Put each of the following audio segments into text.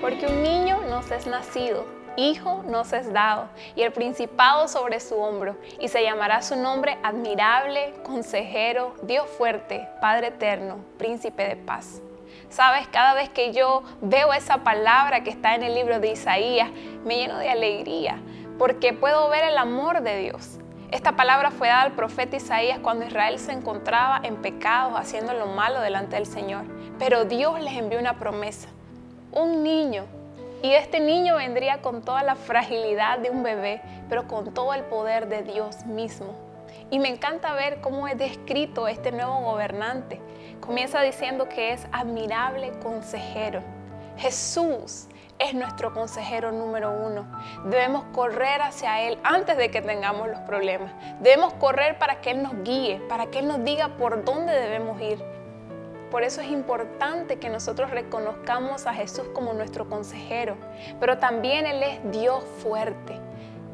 Porque un niño nos es nacido, hijo nos es dado, y el principado sobre su hombro, y se llamará su nombre admirable, consejero, Dios fuerte, Padre eterno, príncipe de paz. Sabes, cada vez que yo veo esa palabra que está en el libro de Isaías, me lleno de alegría, porque puedo ver el amor de Dios. Esta palabra fue dada al profeta Isaías cuando Israel se encontraba en pecados, haciendo lo malo delante del Señor. Pero Dios les envió una promesa, un niño. Y este niño vendría con toda la fragilidad de un bebé, pero con todo el poder de Dios mismo. Y me encanta ver cómo es descrito este nuevo gobernante. Comienza diciendo que es admirable consejero. Jesús es nuestro consejero número uno. Debemos correr hacia Él antes de que tengamos los problemas. Debemos correr para que Él nos guíe, para que Él nos diga por dónde debemos ir. Por eso es importante que nosotros reconozcamos a Jesús como nuestro consejero, pero también Él es Dios fuerte,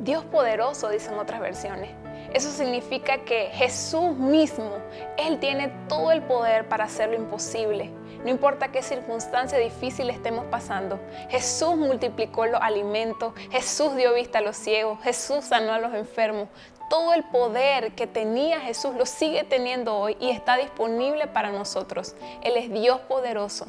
Dios poderoso, dicen otras versiones. Eso significa que Jesús mismo, Él tiene todo el poder para hacer lo imposible. No importa qué circunstancia difícil estemos pasando, Jesús multiplicó los alimentos, Jesús dio vista a los ciegos, Jesús sanó a los enfermos. Todo el poder que tenía Jesús lo sigue teniendo hoy y está disponible para nosotros. Él es Dios poderoso.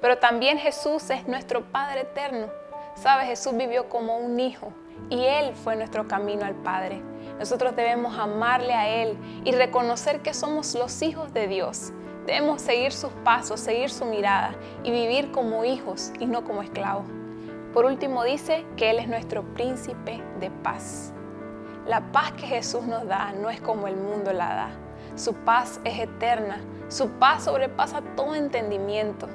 Pero también Jesús es nuestro Padre eterno. Sabes, Jesús vivió como un hijo y Él fue nuestro camino al Padre. Nosotros debemos amarle a Él y reconocer que somos los hijos de Dios. Debemos seguir sus pasos, seguir su mirada y vivir como hijos y no como esclavos. Por último dice que Él es nuestro príncipe de paz. La paz que Jesús nos da no es como el mundo la da. Su paz es eterna. Su paz sobrepasa todo entendimiento.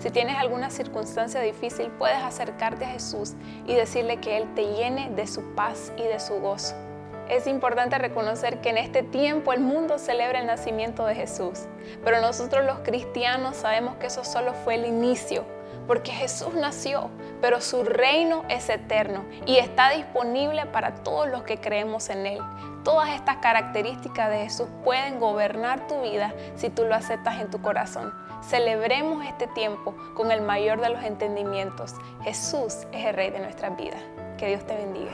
Si tienes alguna circunstancia difícil, puedes acercarte a Jesús y decirle que Él te llene de su paz y de su gozo. Es importante reconocer que en este tiempo el mundo celebra el nacimiento de Jesús, pero nosotros los cristianos sabemos que eso solo fue el inicio, porque Jesús nació, pero su reino es eterno y está disponible para todos los que creemos en Él. Todas estas características de Jesús pueden gobernar tu vida si tú lo aceptas en tu corazón. Celebremos este tiempo con el mayor de los entendimientos. Jesús es el Rey de nuestras vidas. Que Dios te bendiga.